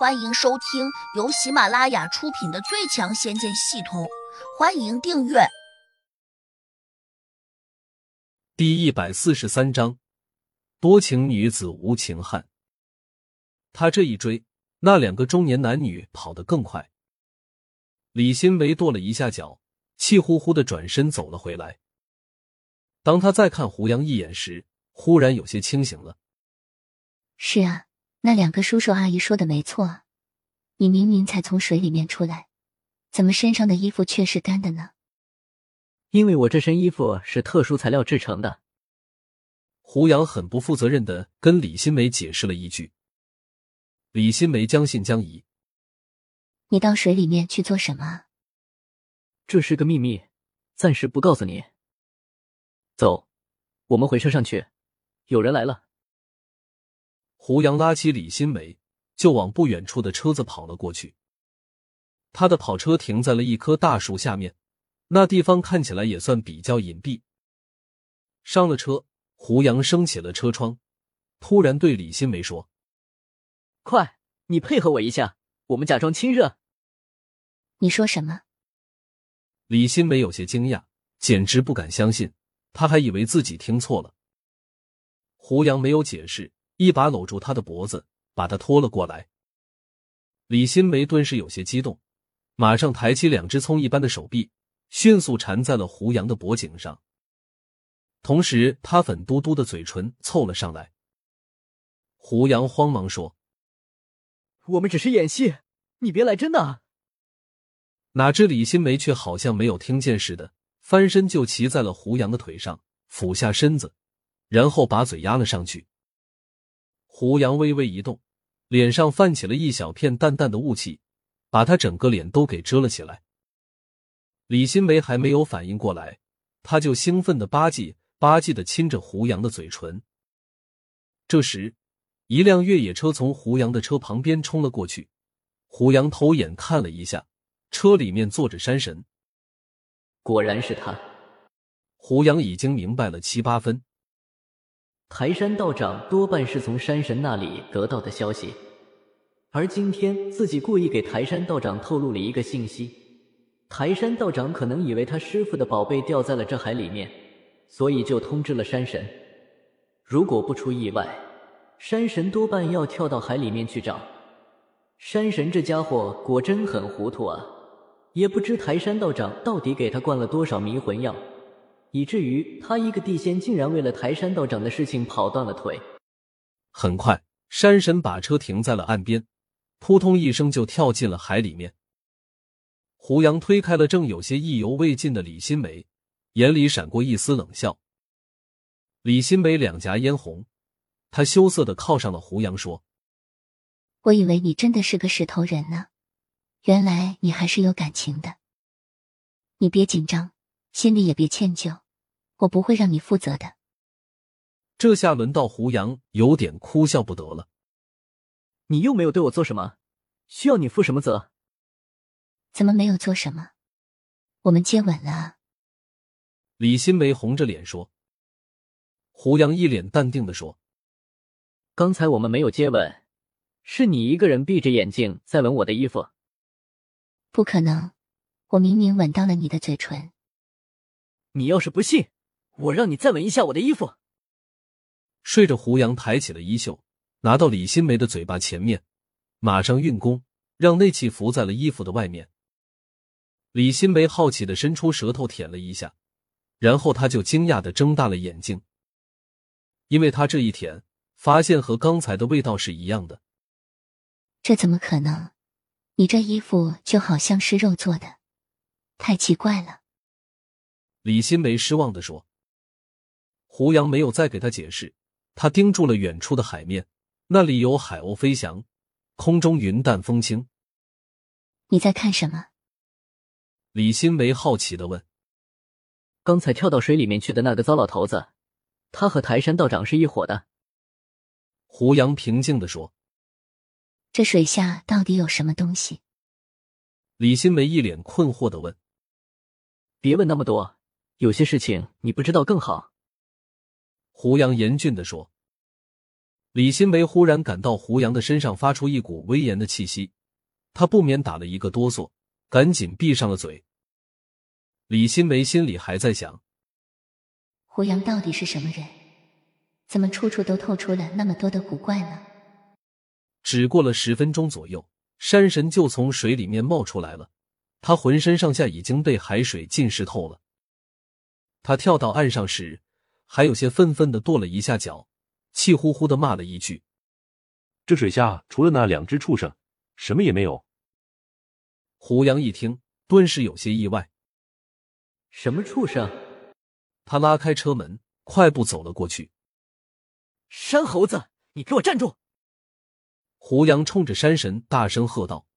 欢迎收听由喜马拉雅出品的《最强仙剑系统》，欢迎订阅。第一百四十三章，多情女子无情汉。他这一追，那两个中年男女跑得更快。李新维跺了一下脚，气呼呼的转身走了回来。当他再看胡杨一眼时，忽然有些清醒了。是啊。那两个叔叔阿姨说的没错，你明明才从水里面出来，怎么身上的衣服却是干的呢？因为我这身衣服是特殊材料制成的。胡杨很不负责任的跟李新梅解释了一句。李新梅将信将疑：“你到水里面去做什么？”这是个秘密，暂时不告诉你。走，我们回车上去，有人来了。胡杨拉起李新梅，就往不远处的车子跑了过去。他的跑车停在了一棵大树下面，那地方看起来也算比较隐蔽。上了车，胡杨升起了车窗，突然对李新梅说：“快，你配合我一下，我们假装亲热。”你说什么？李新梅有些惊讶，简直不敢相信，他还以为自己听错了。胡杨没有解释。一把搂住他的脖子，把他拖了过来。李新梅顿时有些激动，马上抬起两只葱一般的手臂，迅速缠在了胡杨的脖颈上。同时，他粉嘟嘟的嘴唇凑了上来。胡杨慌忙说：“我们只是演戏，你别来真的。”哪知李新梅却好像没有听见似的，翻身就骑在了胡杨的腿上，俯下身子，然后把嘴压了上去。胡杨微微一动，脸上泛起了一小片淡淡的雾气，把他整个脸都给遮了起来。李新梅还没有反应过来，他就兴奋的吧唧吧唧的亲着胡杨的嘴唇。这时，一辆越野车从胡杨的车旁边冲了过去，胡杨偷眼看了一下，车里面坐着山神，果然是他。胡杨已经明白了七八分。台山道长多半是从山神那里得到的消息，而今天自己故意给台山道长透露了一个信息。台山道长可能以为他师傅的宝贝掉在了这海里面，所以就通知了山神。如果不出意外，山神多半要跳到海里面去找。山神这家伙果真很糊涂啊，也不知台山道长到底给他灌了多少迷魂药。以至于他一个地仙竟然为了台山道长的事情跑断了腿。很快，山神把车停在了岸边，扑通一声就跳进了海里面。胡杨推开了正有些意犹未尽的李新梅，眼里闪过一丝冷笑。李新梅两颊嫣红，她羞涩的靠上了胡杨，说：“我以为你真的是个石头人呢，原来你还是有感情的。你别紧张。”心里也别歉疚，我不会让你负责的。这下轮到胡杨有点哭笑不得了。你又没有对我做什么，需要你负什么责？怎么没有做什么？我们接吻了。李新梅红着脸说。胡杨一脸淡定的说：“刚才我们没有接吻，是你一个人闭着眼睛在吻我的衣服。不可能，我明明吻到了你的嘴唇。”你要是不信，我让你再闻一下我的衣服。睡着，胡杨抬起了衣袖，拿到李新梅的嘴巴前面，马上运功，让内气浮在了衣服的外面。李新梅好奇的伸出舌头舔了一下，然后他就惊讶的睁大了眼睛，因为他这一舔，发现和刚才的味道是一样的。这怎么可能？你这衣服就好像是肉做的，太奇怪了。李新梅失望的说：“胡杨没有再给他解释，他盯住了远处的海面，那里有海鸥飞翔，空中云淡风轻。你在看什么？”李新梅好奇的问：“刚才跳到水里面去的那个糟老头子，他和台山道长是一伙的。”胡杨平静的说：“这水下到底有什么东西？”李新梅一脸困惑的问：“别问那么多。”有些事情你不知道更好。”胡杨严峻的说。李新梅忽然感到胡杨的身上发出一股威严的气息，他不免打了一个哆嗦，赶紧闭上了嘴。李新梅心里还在想：胡杨到底是什么人？怎么处处都透出了那么多的古怪呢？只过了十分钟左右，山神就从水里面冒出来了，他浑身上下已经被海水浸湿透了。他跳到岸上时，还有些愤愤的跺了一下脚。气呼呼的骂了一句：“这水下除了那两只畜生，什么也没有。”胡杨一听，顿时有些意外。“什么畜生？”他拉开车门，快步走了过去。“山猴子，你给我站住！”胡杨冲着山神大声喝道。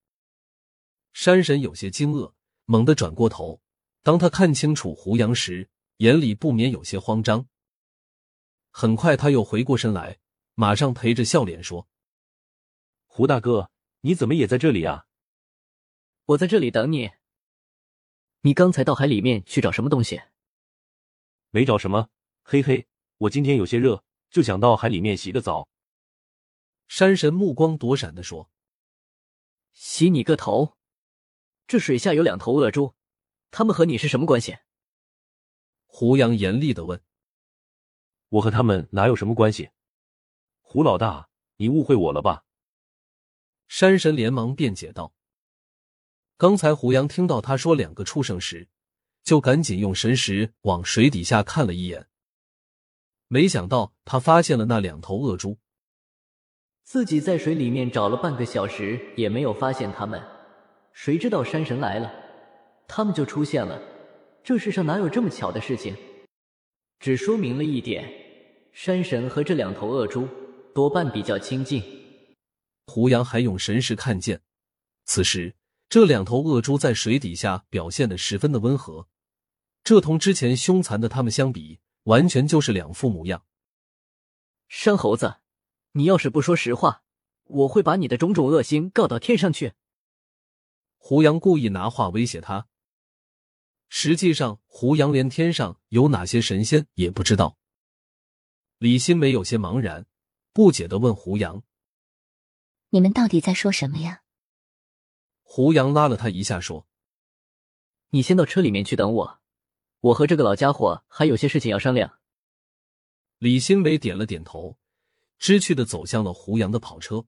山神有些惊愕，猛地转过头。当他看清楚胡杨时，眼里不免有些慌张。很快，他又回过身来，马上陪着笑脸说：“胡大哥，你怎么也在这里啊？我在这里等你。你刚才到海里面去找什么东西？没找什么，嘿嘿，我今天有些热，就想到海里面洗个澡。”山神目光躲闪的说：“洗你个头！这水下有两头恶猪，他们和你是什么关系？”胡杨严厉的问。我和他们哪有什么关系？胡老大，你误会我了吧？山神连忙辩解道。刚才胡杨听到他说两个畜生时，就赶紧用神识往水底下看了一眼，没想到他发现了那两头恶猪。自己在水里面找了半个小时，也没有发现他们，谁知道山神来了，他们就出现了。这世上哪有这么巧的事情？只说明了一点。山神和这两头恶猪多半比较亲近。胡杨还用神识看见，此时这两头恶猪在水底下表现的十分的温和，这同之前凶残的他们相比，完全就是两副模样。山猴子，你要是不说实话，我会把你的种种恶行告到天上去。胡杨故意拿话威胁他。实际上，胡杨连天上有哪些神仙也不知道。李新梅有些茫然，不解的问胡杨：“你们到底在说什么呀？”胡杨拉了他一下，说：“你先到车里面去等我，我和这个老家伙还有些事情要商量。”李新梅点了点头，知趣的走向了胡杨的跑车。